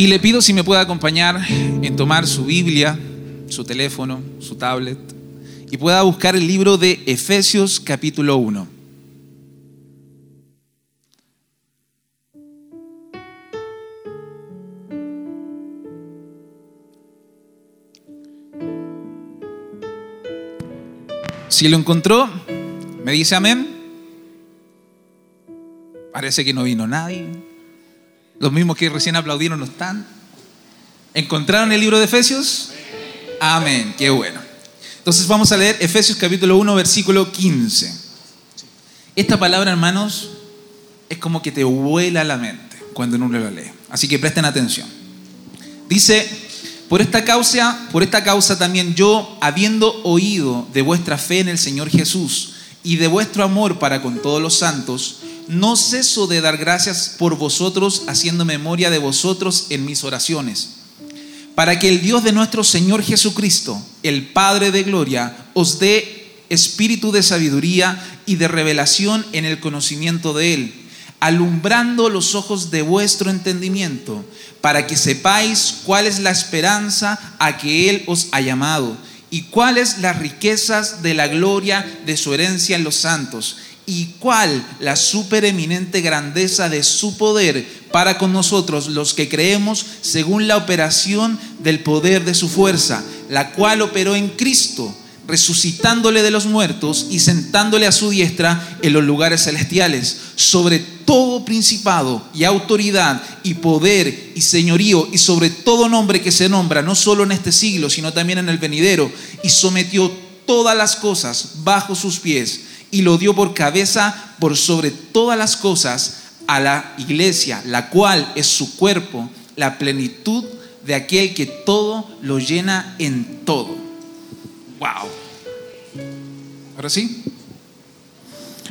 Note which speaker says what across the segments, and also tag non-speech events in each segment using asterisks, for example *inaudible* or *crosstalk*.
Speaker 1: Y le pido si me puede acompañar en tomar su Biblia, su teléfono, su tablet, y pueda buscar el libro de Efesios capítulo 1. Si lo encontró, me dice amén. Parece que no vino nadie. Los mismos que recién aplaudieron no están. ¿Encontraron el libro de Efesios? Amén, qué bueno. Entonces vamos a leer Efesios capítulo 1, versículo 15. Esta palabra, hermanos, es como que te vuela la mente cuando uno lo lee. Así que presten atención. Dice, por esta causa, por esta causa también yo, habiendo oído de vuestra fe en el Señor Jesús y de vuestro amor para con todos los santos, no ceso de dar gracias por vosotros, haciendo memoria de vosotros en mis oraciones, para que el Dios de nuestro Señor Jesucristo, el Padre de Gloria, os dé espíritu de sabiduría y de revelación en el conocimiento de Él, alumbrando los ojos de vuestro entendimiento, para que sepáis cuál es la esperanza a que Él os ha llamado y cuáles las riquezas de la gloria de su herencia en los santos y cuál la supereminente grandeza de su poder para con nosotros los que creemos según la operación del poder de su fuerza, la cual operó en Cristo, resucitándole de los muertos y sentándole a su diestra en los lugares celestiales, sobre todo principado y autoridad y poder y señorío y sobre todo nombre que se nombra, no solo en este siglo, sino también en el venidero, y sometió todas las cosas bajo sus pies y lo dio por cabeza por sobre todas las cosas a la iglesia, la cual es su cuerpo, la plenitud de aquel que todo lo llena en todo. Wow. ¿Ahora sí?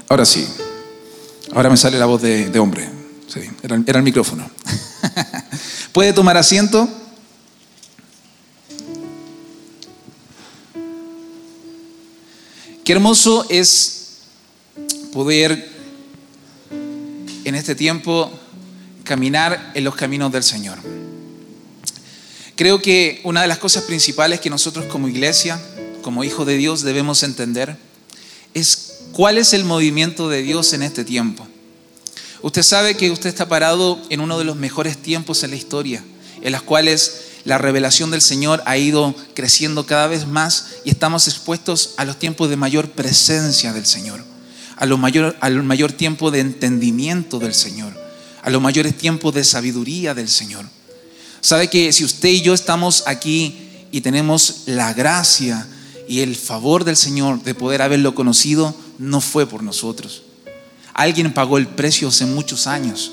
Speaker 1: Ahora sí. Ahora me sale la voz de, hombre. Sí, era, era el micrófono. *laughs* ¿Puede tomar asiento? Qué hermoso es poder en este tiempo caminar en los caminos del Señor. Creo que una de las cosas principales que nosotros como iglesia, como hijos de Dios, debemos entender es cuál es el movimiento de Dios en este tiempo. Usted sabe que usted está parado en uno de los mejores tiempos en la historia, en las cuales la revelación del Señor ha ido creciendo cada vez más y estamos expuestos a los tiempos de mayor presencia del Señor a lo mayor, al mayor tiempo de entendimiento del Señor, a los mayores tiempos de sabiduría del Señor. Sabe que si usted y yo estamos aquí y tenemos la gracia y el favor del Señor de poder haberlo conocido, no fue por nosotros. Alguien pagó el precio hace muchos años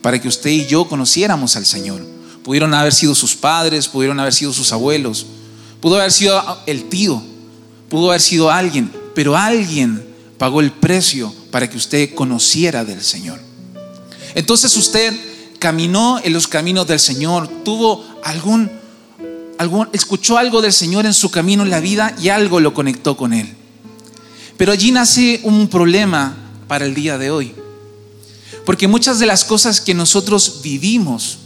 Speaker 1: para que usted y yo conociéramos al Señor. Pudieron haber sido sus padres, pudieron haber sido sus abuelos, pudo haber sido el tío, pudo haber sido alguien, pero alguien pagó el precio para que usted conociera del Señor. Entonces usted caminó en los caminos del Señor, tuvo algún, algún, escuchó algo del Señor en su camino en la vida y algo lo conectó con Él. Pero allí nace un problema para el día de hoy. Porque muchas de las cosas que nosotros vivimos,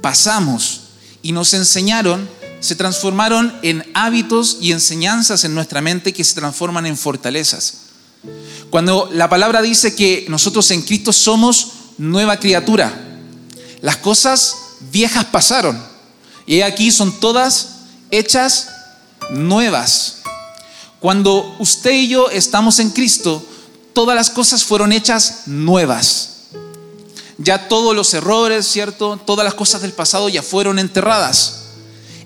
Speaker 1: pasamos y nos enseñaron, se transformaron en hábitos y enseñanzas en nuestra mente que se transforman en fortalezas. Cuando la palabra dice que nosotros en Cristo somos nueva criatura, las cosas viejas pasaron y aquí son todas hechas nuevas. Cuando usted y yo estamos en Cristo, todas las cosas fueron hechas nuevas. Ya todos los errores, ¿cierto? Todas las cosas del pasado ya fueron enterradas.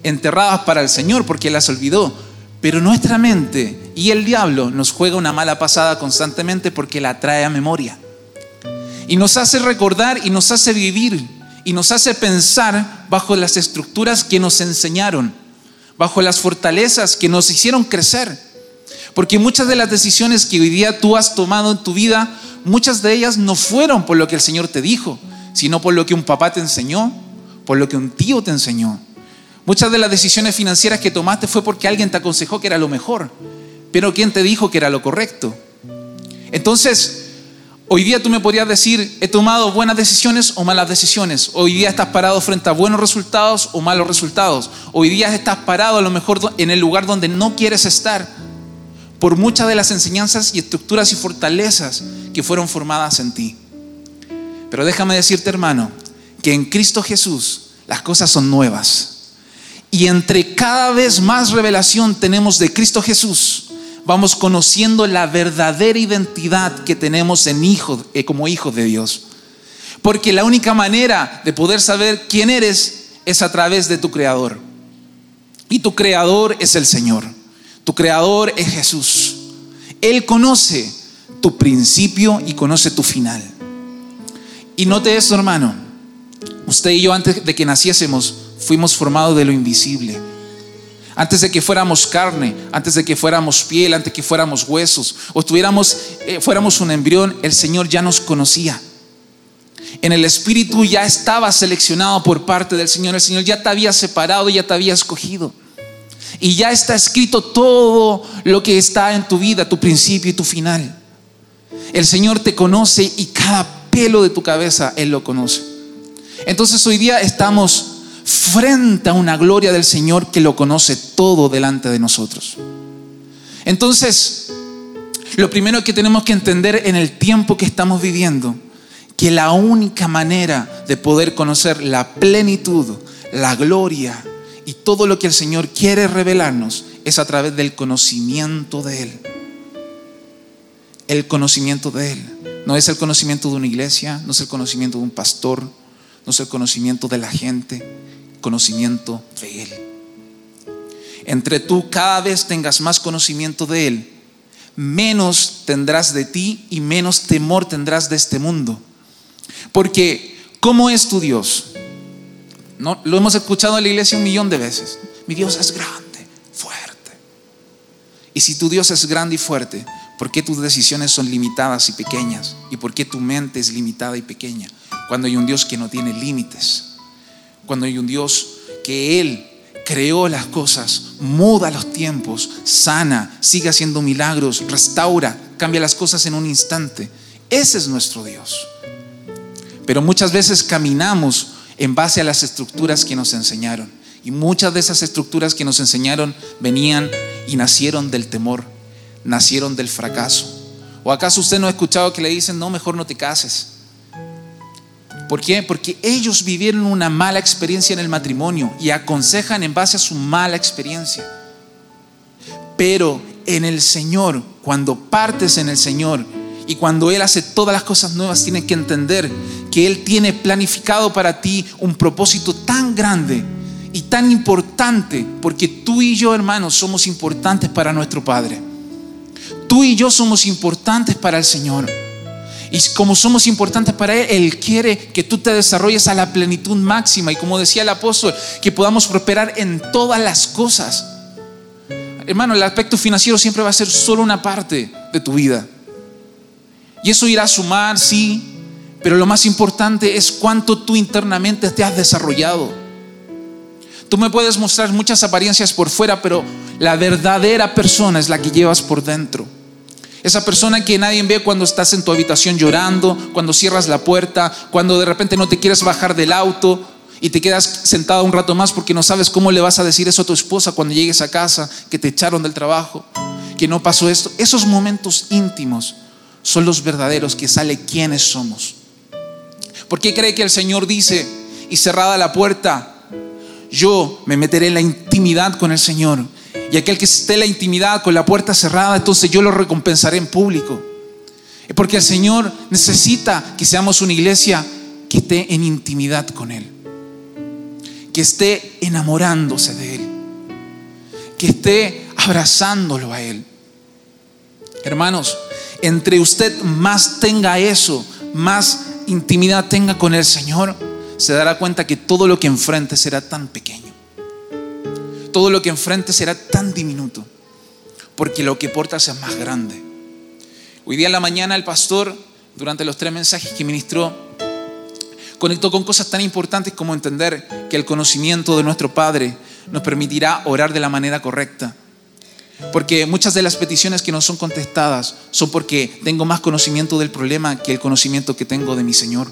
Speaker 1: Enterradas para el Señor porque las olvidó. Pero nuestra mente y el diablo nos juega una mala pasada constantemente porque la trae a memoria. Y nos hace recordar y nos hace vivir y nos hace pensar bajo las estructuras que nos enseñaron, bajo las fortalezas que nos hicieron crecer. Porque muchas de las decisiones que hoy día tú has tomado en tu vida, muchas de ellas no fueron por lo que el Señor te dijo, sino por lo que un papá te enseñó, por lo que un tío te enseñó. Muchas de las decisiones financieras que tomaste fue porque alguien te aconsejó que era lo mejor. Pero ¿quién te dijo que era lo correcto? Entonces, Hoy día tú me podrías decir, he tomado buenas decisiones o malas decisiones. Hoy día estás parado frente a buenos resultados o malos resultados. Hoy día estás parado a lo mejor en el lugar donde no quieres estar por muchas de las enseñanzas y estructuras y fortalezas que fueron formadas en ti. Pero déjame decirte, hermano, que en Cristo Jesús las cosas son nuevas. Y entre cada vez más revelación tenemos de Cristo Jesús, vamos conociendo la verdadera identidad que tenemos en hijo, eh, como hijos de Dios. Porque la única manera de poder saber quién eres es a través de tu creador. Y tu creador es el Señor. Tu creador es Jesús. Él conoce tu principio y conoce tu final. Y note esto, hermano. Usted y yo antes de que naciésemos fuimos formados de lo invisible antes de que fuéramos carne, antes de que fuéramos piel, antes de que fuéramos huesos, o tuviéramos, eh, fuéramos un embrión, el Señor ya nos conocía. En el Espíritu ya estaba seleccionado por parte del Señor. El Señor ya te había separado, ya te había escogido. Y ya está escrito todo lo que está en tu vida, tu principio y tu final. El Señor te conoce y cada pelo de tu cabeza Él lo conoce. Entonces hoy día estamos frente a una gloria del Señor que lo conoce todo delante de nosotros. Entonces, lo primero que tenemos que entender en el tiempo que estamos viviendo, que la única manera de poder conocer la plenitud, la gloria y todo lo que el Señor quiere revelarnos es a través del conocimiento de Él. El conocimiento de Él. No es el conocimiento de una iglesia, no es el conocimiento de un pastor, no es el conocimiento de la gente, conocimiento de Él. Entre tú cada vez tengas más conocimiento de Él, menos tendrás de ti y menos temor tendrás de este mundo. Porque, ¿cómo es tu Dios? ¿No? Lo hemos escuchado en la iglesia un millón de veces. Mi Dios es grande, fuerte. Y si tu Dios es grande y fuerte, ¿por qué tus decisiones son limitadas y pequeñas? ¿Y por qué tu mente es limitada y pequeña? Cuando hay un Dios que no tiene límites cuando hay un Dios que Él creó las cosas, muda los tiempos, sana, sigue haciendo milagros, restaura, cambia las cosas en un instante. Ese es nuestro Dios. Pero muchas veces caminamos en base a las estructuras que nos enseñaron. Y muchas de esas estructuras que nos enseñaron venían y nacieron del temor, nacieron del fracaso. ¿O acaso usted no ha escuchado que le dicen, no, mejor no te cases? ¿Por qué? Porque ellos vivieron una mala experiencia en el matrimonio y aconsejan en base a su mala experiencia. Pero en el Señor, cuando partes en el Señor y cuando Él hace todas las cosas nuevas, tienes que entender que Él tiene planificado para ti un propósito tan grande y tan importante, porque tú y yo, hermanos, somos importantes para nuestro Padre. Tú y yo somos importantes para el Señor. Y como somos importantes para Él, Él quiere que tú te desarrolles a la plenitud máxima. Y como decía el apóstol, que podamos prosperar en todas las cosas. Hermano, el aspecto financiero siempre va a ser solo una parte de tu vida. Y eso irá a sumar, sí. Pero lo más importante es cuánto tú internamente te has desarrollado. Tú me puedes mostrar muchas apariencias por fuera, pero la verdadera persona es la que llevas por dentro. Esa persona que nadie ve cuando estás en tu habitación llorando, cuando cierras la puerta, cuando de repente no te quieres bajar del auto y te quedas sentado un rato más porque no sabes cómo le vas a decir eso a tu esposa cuando llegues a casa, que te echaron del trabajo, que no pasó esto. Esos momentos íntimos son los verdaderos que sale quiénes somos. ¿Por qué cree que el Señor dice, y cerrada la puerta, yo me meteré en la intimidad con el Señor y aquel que esté en la intimidad con la puerta cerrada, entonces yo lo recompensaré en público. Porque el Señor necesita que seamos una iglesia que esté en intimidad con Él, que esté enamorándose de Él, que esté abrazándolo a Él. Hermanos, entre usted más tenga eso, más intimidad tenga con el Señor, se dará cuenta que todo lo que enfrente será tan pequeño todo lo que enfrente será tan diminuto, porque lo que portas es más grande. Hoy día en la mañana el pastor, durante los tres mensajes que ministró, conectó con cosas tan importantes como entender que el conocimiento de nuestro Padre nos permitirá orar de la manera correcta. Porque muchas de las peticiones que no son contestadas son porque tengo más conocimiento del problema que el conocimiento que tengo de mi Señor.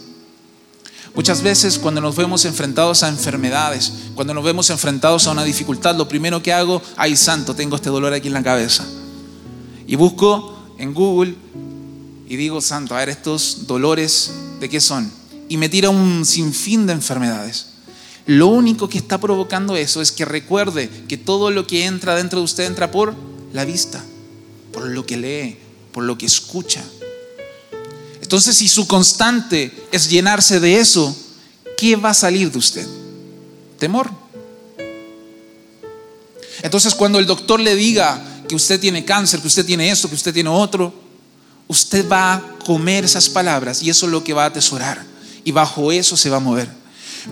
Speaker 1: Muchas veces cuando nos vemos enfrentados a enfermedades, cuando nos vemos enfrentados a una dificultad, lo primero que hago, ay santo, tengo este dolor aquí en la cabeza. Y busco en Google y digo, santo, a ver, estos dolores, ¿de qué son? Y me tira un sinfín de enfermedades. Lo único que está provocando eso es que recuerde que todo lo que entra dentro de usted entra por la vista, por lo que lee, por lo que escucha. Entonces, si su constante es llenarse de eso, ¿qué va a salir de usted? Temor. Entonces, cuando el doctor le diga que usted tiene cáncer, que usted tiene esto, que usted tiene otro, usted va a comer esas palabras y eso es lo que va a atesorar. Y bajo eso se va a mover.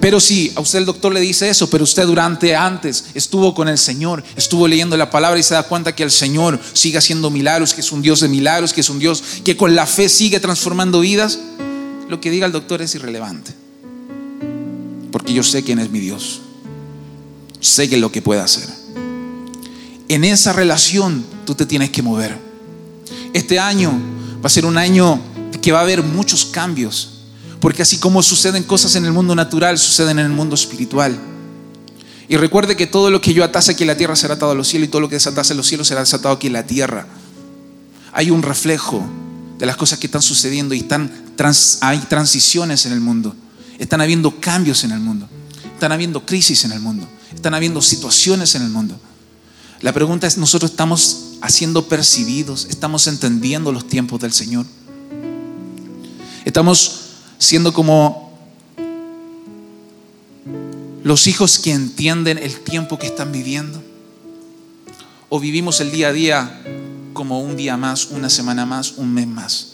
Speaker 1: Pero si a usted el doctor le dice eso, pero usted durante antes estuvo con el Señor, estuvo leyendo la palabra y se da cuenta que el Señor sigue haciendo milagros, que es un Dios de milagros, que es un Dios que con la fe sigue transformando vidas, lo que diga el doctor es irrelevante. Porque yo sé quién es mi Dios. Sé que es lo que puede hacer. En esa relación tú te tienes que mover. Este año va a ser un año que va a haber muchos cambios porque así como suceden cosas en el mundo natural, suceden en el mundo espiritual. Y recuerde que todo lo que yo atase aquí en la tierra será atado a los cielos y todo lo que desatase en los cielos será desatado aquí en la tierra. Hay un reflejo de las cosas que están sucediendo y están hay transiciones en el mundo. Están habiendo cambios en el mundo. Están habiendo crisis en el mundo. Están habiendo situaciones en el mundo. La pregunta es, ¿nosotros estamos haciendo percibidos? ¿Estamos entendiendo los tiempos del Señor? ¿Estamos siendo como los hijos que entienden el tiempo que están viviendo? ¿O vivimos el día a día como un día más, una semana más, un mes más?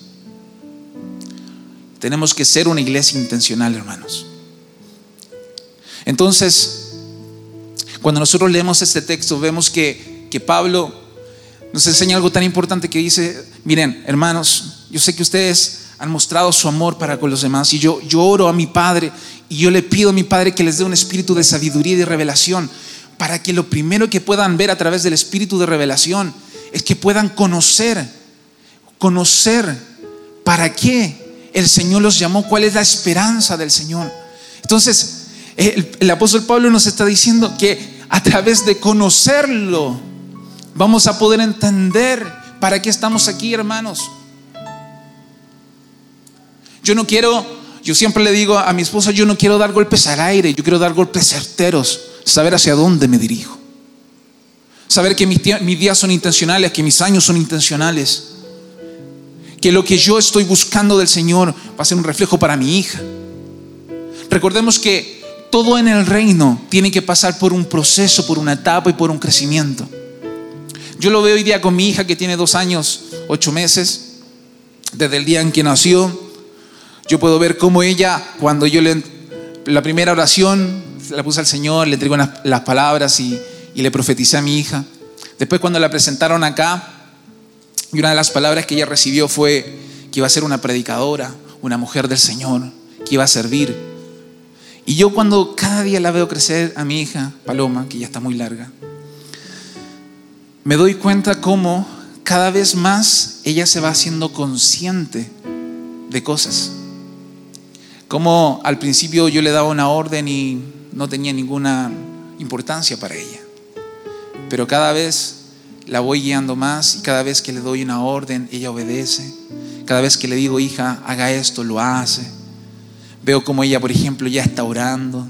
Speaker 1: Tenemos que ser una iglesia intencional, hermanos. Entonces, cuando nosotros leemos este texto, vemos que, que Pablo nos enseña algo tan importante que dice, miren, hermanos, yo sé que ustedes han mostrado su amor para con los demás. Y yo, yo oro a mi Padre y yo le pido a mi Padre que les dé un espíritu de sabiduría y de revelación para que lo primero que puedan ver a través del espíritu de revelación es que puedan conocer, conocer para qué el Señor los llamó, cuál es la esperanza del Señor. Entonces, el, el apóstol Pablo nos está diciendo que a través de conocerlo vamos a poder entender para qué estamos aquí, hermanos. Yo no quiero, yo siempre le digo a mi esposa, yo no quiero dar golpes al aire, yo quiero dar golpes certeros, saber hacia dónde me dirijo. Saber que mis, días son intencionales, que mis años son intencionales. Que lo que yo estoy buscando del Señor va a ser un reflejo para mi hija. Recordemos que todo en el reino tiene que pasar por un proceso, por una etapa y por un crecimiento. Yo lo veo hoy día con mi hija que tiene dos años, ocho meses, desde el día en que nació. Yo puedo ver cómo ella, cuando yo le, la primera oración, la puse al Señor, le entrego las, palabras y, y le profeticé a mi hija. Después cuando la presentaron acá, y una de las palabras que ella recibió fue que iba a ser una predicadora, una mujer del Señor, que iba a servir. Y yo cuando cada día la veo crecer a mi hija, Paloma, que ya está muy larga, me doy cuenta cómo cada vez más ella se va haciendo consciente de cosas. Como al principio yo le daba una orden y no tenía ninguna importancia para ella. Pero cada vez la voy guiando más y cada vez que le doy una orden, ella obedece. Cada vez que le digo, hija, haga esto, lo hace. Veo como ella, por ejemplo, ya está orando.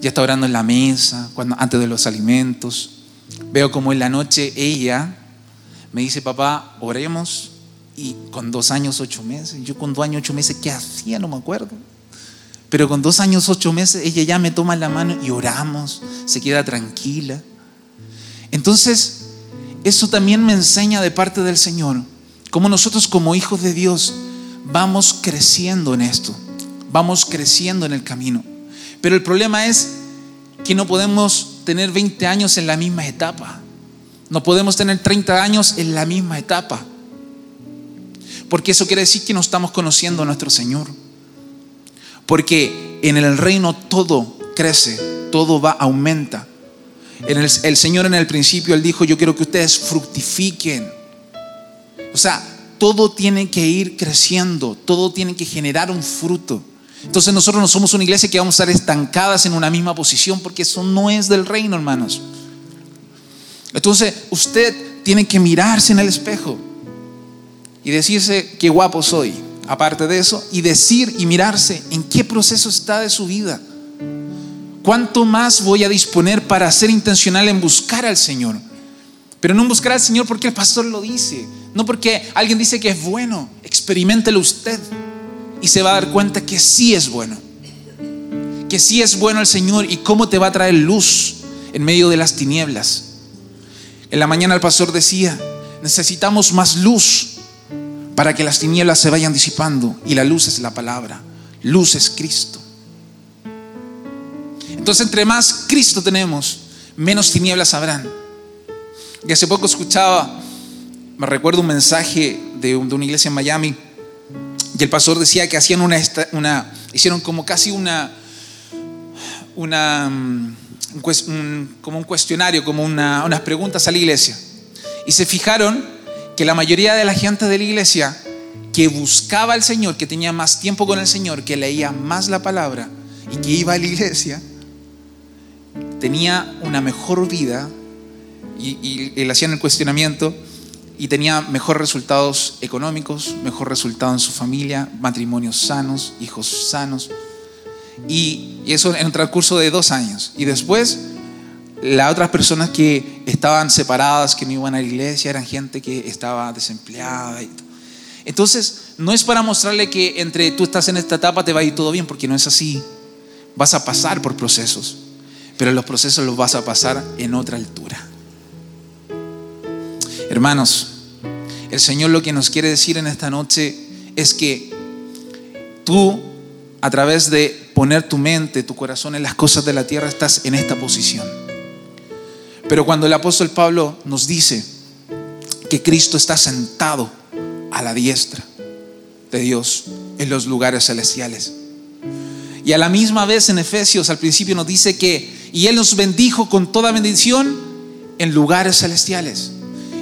Speaker 1: Ya está orando en la mesa, cuando, antes de los alimentos. Veo como en la noche ella me dice, papá, oremos y con dos años, ocho meses, yo con dos años, ocho meses, ¿qué hacía? No me acuerdo. Pero con dos años, ocho meses, ella ya me toma la mano y oramos, se queda tranquila. Entonces, eso también me enseña de parte del Señor, como nosotros como hijos de Dios vamos creciendo en esto, vamos creciendo en el camino. Pero el problema es que no podemos tener 20 años en la misma etapa, no podemos tener 30 años en la misma etapa. Porque eso quiere decir que no estamos conociendo a nuestro Señor. Porque en el reino todo crece, todo va, aumenta. el, el Señor en el principio, Él dijo, yo quiero que ustedes fructifiquen. O sea, todo tiene que ir creciendo, todo tiene que generar un fruto. Entonces nosotros no somos una iglesia que vamos a estar estancadas en una misma posición porque eso no es del reino, hermanos. Entonces usted tiene que mirarse en el espejo y decirse qué guapo soy. Aparte de eso, y decir y mirarse en qué proceso está de su vida. ¿Cuánto más voy a disponer para ser intencional en buscar al Señor? Pero no buscar al Señor porque el pastor lo dice, no porque alguien dice que es bueno, experimentelo usted y se va a dar cuenta que sí es bueno. Que sí es bueno el Señor y cómo te va a traer luz en medio de las tinieblas. En la mañana el pastor decía, necesitamos más luz para que las tinieblas se vayan disipando y la luz es la palabra, luz es Cristo. Entonces entre más Cristo tenemos, menos tinieblas habrán. Y hace poco escuchaba, me recuerdo un mensaje de, una iglesia en Miami y el pastor decía que hacían una, una hicieron como casi una, una mm, como un cuestionario, como unas preguntas a la iglesia. Y se fijaron que la mayoría de la gente de la iglesia que buscaba al Señor, que tenía más tiempo con el Señor, que leía más la palabra y que iba a la iglesia, tenía una mejor vida y, y, y le hacían el cuestionamiento y tenía mejores resultados económicos, mejor resultado en su familia, matrimonios sanos, hijos sanos. Y, eso en un transcurso de dos años. Y después, las otras personas que estaban separadas, que no iban a la iglesia, eran gente que estaba desempleada. Entonces, no es para mostrarle que entre tú estás en esta etapa te va a ir todo bien, porque no es así. Vas a pasar por procesos, pero los procesos los vas a pasar en otra altura. Hermanos, el Señor lo que nos quiere decir en esta noche es que tú, a través de poner tu mente, tu corazón en las cosas de la tierra, estás en esta posición. Pero cuando el apóstol Pablo nos dice que Cristo está sentado a la diestra de Dios en los lugares celestiales. Y a la misma vez en Efesios al principio nos dice que, y Él nos bendijo con toda bendición en lugares celestiales.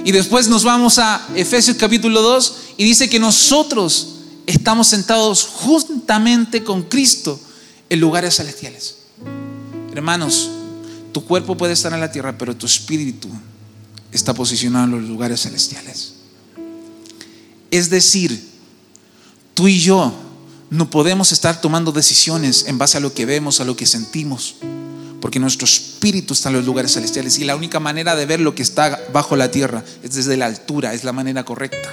Speaker 1: Y después nos vamos a Efesios capítulo 2 y dice que nosotros estamos sentados juntamente con Cristo en lugares celestiales. Hermanos, tu cuerpo puede estar en la tierra, pero tu espíritu está posicionado en los lugares celestiales. Es decir, tú y yo no podemos estar tomando decisiones en base a lo que vemos, a lo que sentimos porque nuestro espíritu está en los lugares celestiales y la única manera de ver lo que está bajo la tierra es desde la altura, es la manera correcta.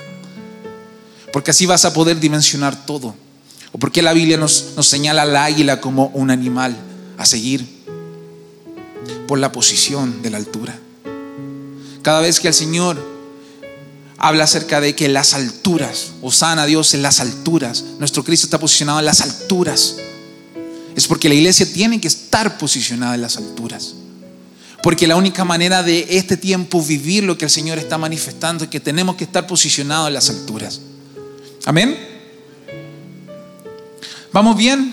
Speaker 1: Porque así vas a poder dimensionar todo. O porque la Biblia nos, nos señala al águila como un animal a seguir por la posición de la altura. Cada vez que el Señor habla acerca de que las alturas, o sana Dios en las alturas, nuestro Cristo está posicionado en las alturas es porque la iglesia tiene que estar posicionada en las alturas. Porque la única manera de este tiempo vivir lo que el Señor está manifestando es que tenemos que estar posicionados en las alturas. Amén. ¿Vamos bien?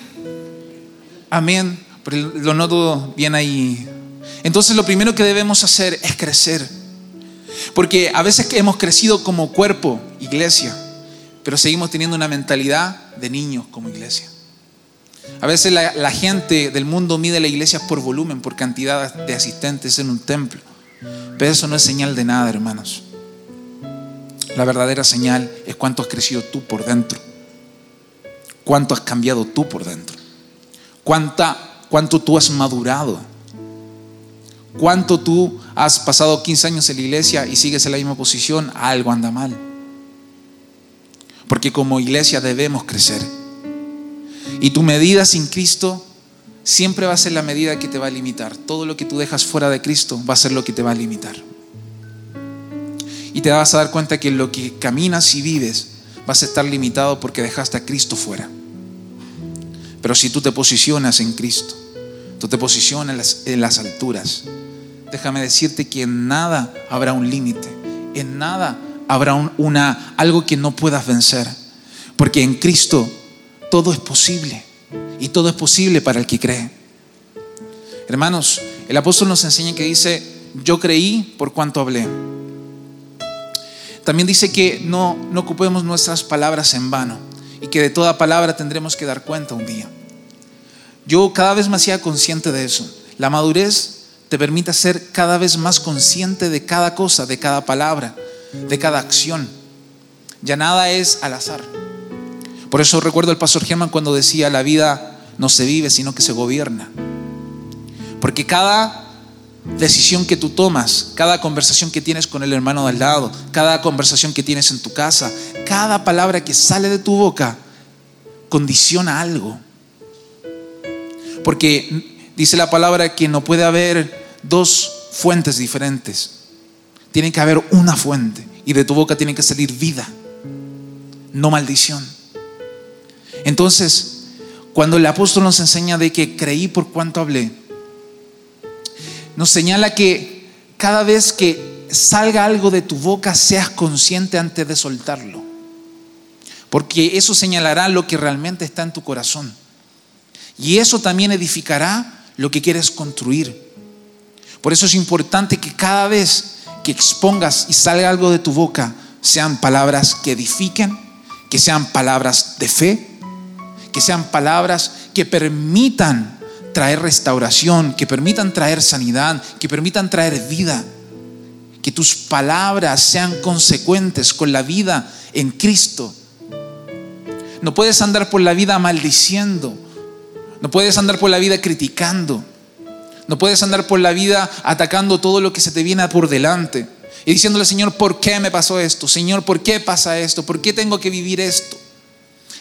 Speaker 1: Amén. lo noto bien ahí. Entonces lo primero que debemos hacer es crecer. Porque a veces hemos crecido como cuerpo, iglesia, pero seguimos teniendo una mentalidad de niños como iglesia. A veces la, gente del mundo mide la iglesia por volumen, por cantidad de asistentes en un templo. Pero eso no es señal de nada, hermanos. La verdadera señal es cuánto has crecido tú por dentro. Cuánto has cambiado tú por dentro. Cuánta, cuánto tú has madurado. Cuánto tú has pasado 15 años en la iglesia y sigues en la misma posición. Algo anda mal. Porque como iglesia debemos crecer. Y tu medida sin Cristo siempre va a ser la medida que te va a limitar. Todo lo que tú dejas fuera de Cristo va a ser lo que te va a limitar. Y te vas a dar cuenta que lo que caminas y vives vas a estar limitado porque dejaste a Cristo fuera. Pero si tú te posicionas en Cristo, tú te posicionas en las, alturas, déjame decirte que en nada habrá un límite, en nada habrá una, algo que no puedas vencer, porque en Cristo todo es posible. Y todo es posible para el que cree. Hermanos, el apóstol nos enseña que dice, yo creí por cuanto hablé. También dice que no, no ocupemos nuestras palabras en vano y que de toda palabra tendremos que dar cuenta un día. Yo cada vez me hacía consciente de eso. La madurez te permite ser cada vez más consciente de cada cosa, de cada palabra, de cada acción. Ya nada es al azar. Por eso recuerdo el pastor Germán cuando decía, la vida no se vive, sino que se gobierna. Porque cada decisión que tú tomas, cada conversación que tienes con el hermano de al lado, cada conversación que tienes en tu casa, cada palabra que sale de tu boca, condiciona algo. Porque dice la palabra que no puede haber dos fuentes diferentes. Tiene que haber una fuente y de tu boca tiene que salir vida, no maldición. Entonces, cuando el apóstol nos enseña de que creí por cuanto hablé, nos señala que cada vez que salga algo de tu boca, seas consciente antes de soltarlo. Porque eso señalará lo que realmente está en tu corazón. Y eso también edificará lo que quieres construir. Por eso es importante que cada vez que expongas y salga algo de tu boca, sean palabras que edifiquen, que sean palabras de fe, que sean palabras que permitan traer restauración, que permitan traer sanidad, que permitan traer vida. Que tus palabras sean consecuentes con la vida en Cristo. No puedes andar por la vida maldiciendo. No puedes andar por la vida criticando. No puedes andar por la vida atacando todo lo que se te viene por delante. Y diciéndole, Señor, ¿por qué me pasó esto? Señor, ¿por qué pasa esto? ¿Por qué tengo que vivir esto?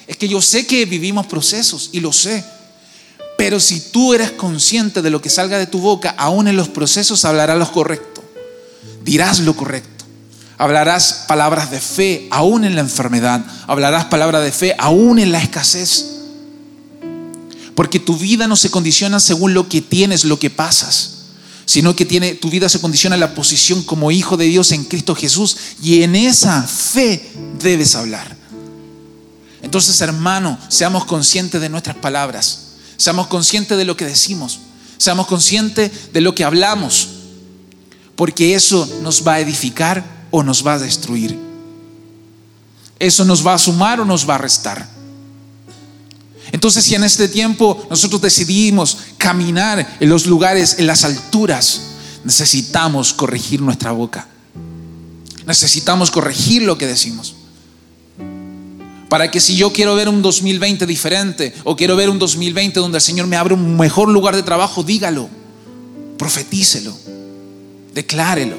Speaker 1: Es que yo sé que vivimos procesos y lo sé. Pero si tú eres consciente de lo que salga de tu boca, aún en los procesos hablarás lo correcto. Dirás lo correcto. Hablarás palabras de fe aún en la enfermedad. Hablarás palabras de fe aún en la escasez. Porque tu vida no se condiciona según lo que tienes, lo que pasas sino que tiene, tu vida se condiciona en la posición como hijo de Dios en Cristo Jesús y en esa fe debes hablar. Entonces, hermano, seamos conscientes de nuestras palabras. Seamos conscientes de lo que decimos. Seamos conscientes de lo que hablamos. Porque eso nos va a edificar o nos va a destruir. Eso nos va a sumar o nos va a restar. Entonces, si en este tiempo nosotros decidimos caminar en los lugares, en las alturas, necesitamos corregir nuestra boca. Necesitamos corregir lo que decimos. Para que si yo quiero ver un 2020 diferente o quiero ver un 2020 donde el Señor me abre un mejor lugar de trabajo, dígalo, profetícelo, declárelo.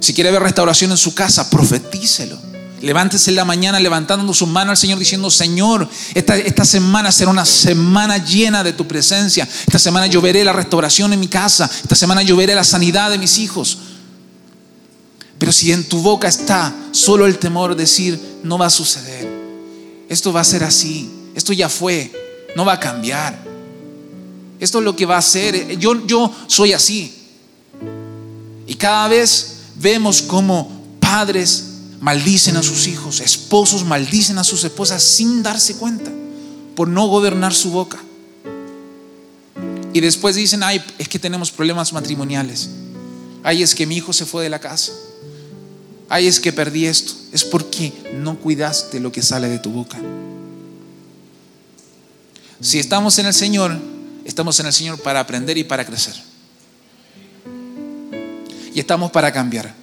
Speaker 1: Si quiere ver restauración en su casa, profetícelo. Levántese en la mañana levantando su mano al Señor diciendo, Señor, esta, esta, semana será una semana llena de tu presencia. Esta semana yo veré la restauración en mi casa. Esta semana yo veré la sanidad de mis hijos. Pero si en tu boca está solo el temor de decir, no va a suceder, esto va a ser así, esto ya fue, no va a cambiar, esto es lo que va a ser, yo, yo soy así. Y cada vez vemos como padres maldicen a sus hijos, esposos maldicen a sus esposas sin darse cuenta por no gobernar su boca. Y después dicen, ay, es que tenemos problemas matrimoniales. Ay, es que mi hijo se fue de la casa ay, es que perdí esto. Es porque no cuidaste lo que sale de tu boca. Si estamos en el Señor, estamos en el Señor para aprender y para crecer. Y estamos para cambiar.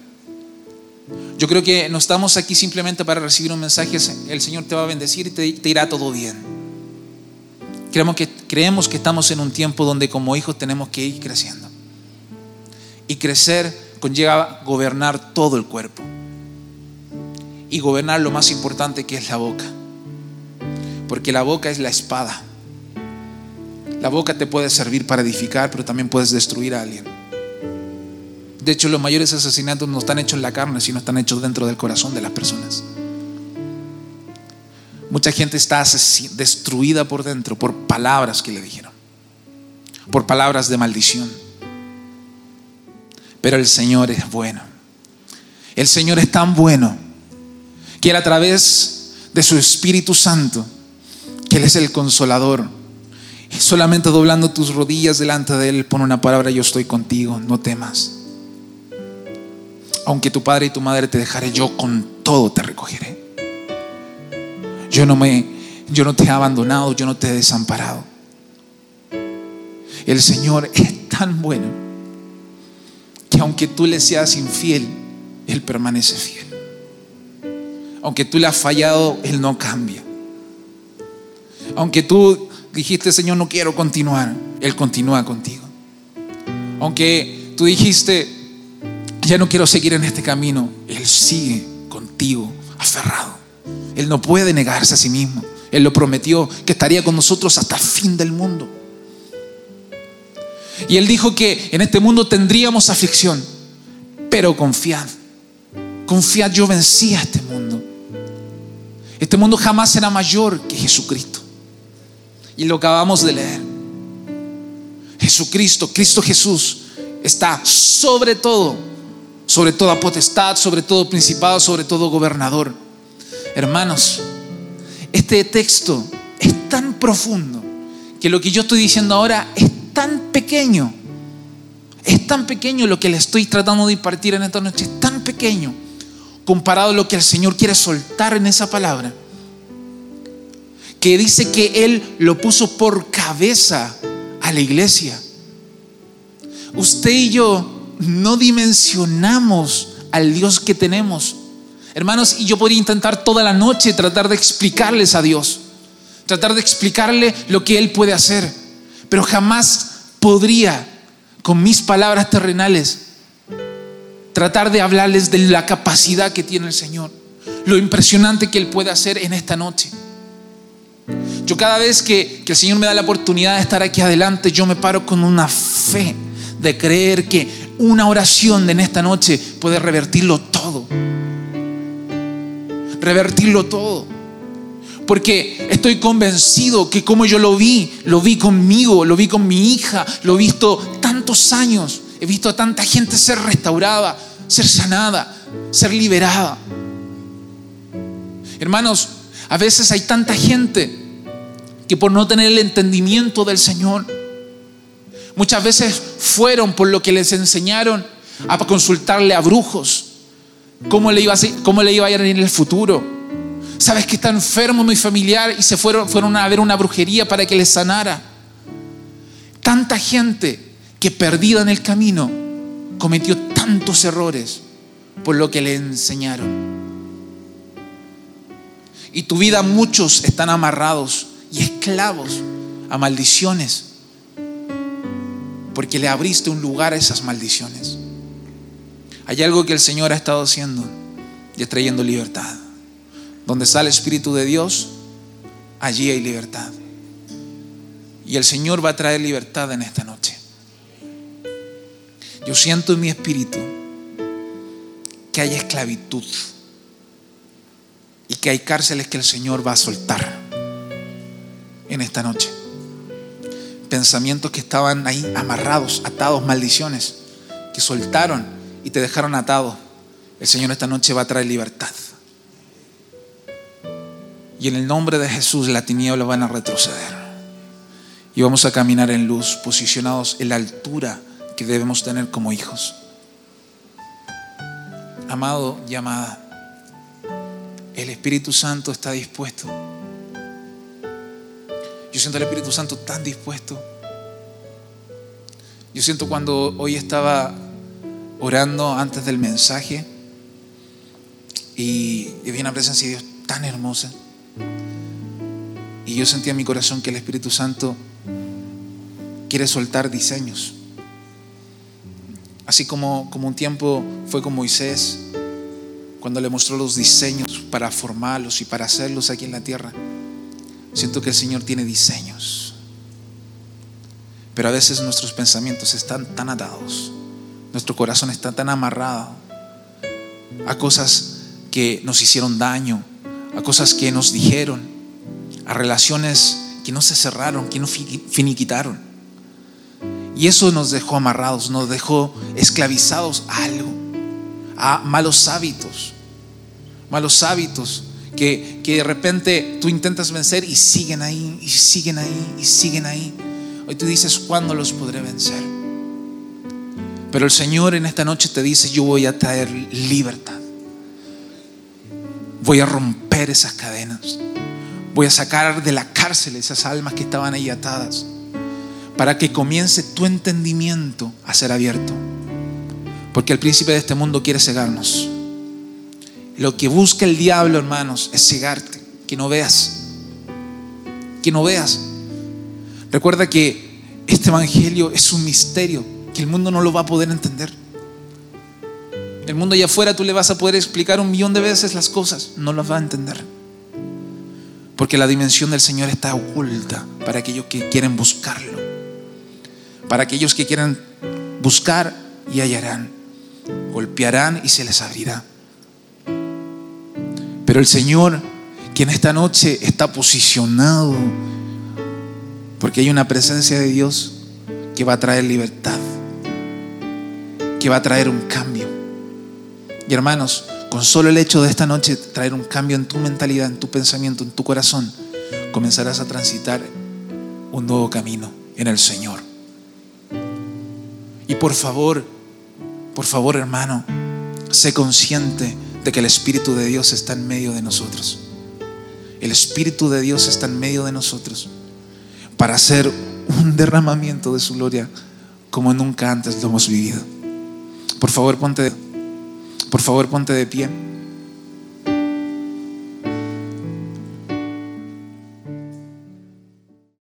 Speaker 1: Yo creo que no estamos aquí simplemente para recibir un mensaje, el Señor te va a bendecir y te, irá todo bien. Creemos que, creemos que estamos en un tiempo donde como hijos tenemos que ir creciendo. Y crecer conlleva gobernar todo el cuerpo y gobernar lo más importante que es la boca. Porque la boca es la espada. La boca te puede servir para edificar, pero también puedes destruir a alguien. De hecho, los mayores asesinatos no están hechos en la carne, sino están hechos dentro del corazón de las personas. Mucha gente está destruida por dentro por palabras que le dijeron, por palabras de maldición. Pero el Señor es bueno. El Señor es tan bueno que a través de su Espíritu Santo, que Él es el consolador, solamente doblando tus rodillas delante de Él, pon una palabra, yo estoy contigo, no temas. Aunque tu padre y tu madre te dejaré, yo con todo te recogeré. Yo no me, yo no te he abandonado, yo no te he desamparado. El Señor es tan bueno que aunque tú le seas infiel, Él permanece fiel. Aunque tú le has fallado, Él no cambia. Aunque tú dijiste, Señor, no quiero continuar, Él continúa contigo. Aunque tú dijiste, ya no quiero seguir en este camino, Él sigue contigo, aferrado. Él no puede negarse a sí mismo. Él lo prometió que estaría con nosotros hasta el fin del mundo. Y Él dijo que en este mundo tendríamos aflicción, pero confiad. Confiad, yo vencí a este mundo. Este mundo jamás será mayor que Jesucristo. Y lo acabamos de leer. Jesucristo, Cristo Jesús, está sobre todo, sobre toda potestad, sobre todo principado, sobre todo gobernador. Hermanos, este texto es tan profundo que lo que yo estoy diciendo ahora es tan pequeño. Es tan pequeño lo que le estoy tratando de impartir en esta noche. Es tan pequeño comparado a lo que el Señor quiere soltar en esa palabra. Que dice que Él lo puso por cabeza a la iglesia. Usted y yo no dimensionamos al Dios que tenemos. Hermanos, y yo podría intentar toda la noche tratar de explicarles a Dios. Tratar de explicarle lo que Él puede hacer. Pero jamás podría, con mis palabras terrenales, tratar de hablarles de la capacidad que tiene el Señor, lo impresionante que Él puede hacer en esta noche. Yo cada vez que, que, el Señor me da la oportunidad de estar aquí adelante, yo me paro con una fe de creer que una oración en esta noche puede revertirlo todo. Revertirlo todo. Porque estoy convencido que como yo lo vi, lo vi conmigo, lo vi con mi hija, lo he visto tantos años, he visto a tanta gente ser restaurada, ser sanada, ser liberada. Hermanos, a veces hay tanta gente que por no tener el entendimiento del Señor, muchas veces fueron por lo que les enseñaron a consultarle a brujos, cómo le iba a, cómo le iba a ir en el futuro. Sabes que está enfermo mi familiar y se fueron, fueron a ver una brujería para que le sanara. Tanta gente que perdida en el camino cometió tantos errores por lo que le enseñaron. Y tu vida muchos están amarrados y esclavos a maldiciones porque le abriste un lugar a esas maldiciones. Hay algo que el Señor ha estado haciendo y es trayendo libertad. Donde está el Espíritu de Dios, allí hay libertad. Y el Señor va a traer libertad en esta noche. Yo siento en mi espíritu que hay esclavitud y que hay cárceles que el Señor va a soltar en esta noche. Pensamientos que estaban ahí amarrados, atados, maldiciones, que soltaron y te dejaron atado. El Señor esta noche va a traer libertad. Y en el nombre de Jesús la tiniebla van a retroceder. Y vamos a caminar en luz, posicionados en la altura que debemos tener como hijos. Amado y amada, el Espíritu Santo está dispuesto. Yo siento al Espíritu Santo tan dispuesto. Yo siento cuando hoy estaba orando antes del mensaje y, vi una presencia de Dios tan hermosa. Y yo sentía en mi corazón que el Espíritu Santo quiere soltar diseños. Así como, como un tiempo fue con Moisés, cuando le mostró los diseños para formarlos y para hacerlos aquí en la tierra. Siento que el Señor tiene diseños. Pero a veces nuestros pensamientos están tan atados, nuestro corazón está tan amarrado a cosas que nos hicieron daño, a cosas que nos dijeron, a relaciones que no se cerraron, que no finiquitaron. Y eso nos dejó amarrados, nos dejó esclavizados a algo, a malos hábitos, malos hábitos que, de repente tú intentas vencer y siguen ahí, y siguen ahí, y siguen ahí. Hoy tú dices, ¿cuándo los podré vencer? Pero el Señor en esta noche te dice, yo voy a traer libertad. Voy a romper esas cadenas. Voy a sacar de la cárcel esas almas que estaban ahí atadas. Para que comience tu entendimiento a ser abierto. Porque el príncipe de este mundo quiere cegarnos. Lo que busca el diablo, hermanos, es cegarte, que no veas. Que no veas. Recuerda que este evangelio es un misterio que el mundo no lo va a poder entender. El mundo allá afuera tú le vas a poder explicar un millón de veces las cosas, no las va a entender. Porque la dimensión del Señor está oculta para aquellos que quieren buscarlo. Para aquellos que quieran buscar y hallarán. Golpearán y se les abrirá. Pero el Señor, que en esta noche está posicionado, porque hay una presencia de Dios que va a traer libertad, que va a traer un cambio. Y hermanos, con solo el hecho de esta noche traer un cambio en tu mentalidad, en tu pensamiento, en tu corazón, comenzarás a transitar un nuevo camino en el Señor. Y por favor, por favor hermano, sé consciente de que el Espíritu de Dios está en medio de nosotros. El Espíritu de Dios está en medio de nosotros para hacer un derramamiento de su gloria como nunca antes lo hemos vivido. Por favor, ponte, por favor, ponte de pie.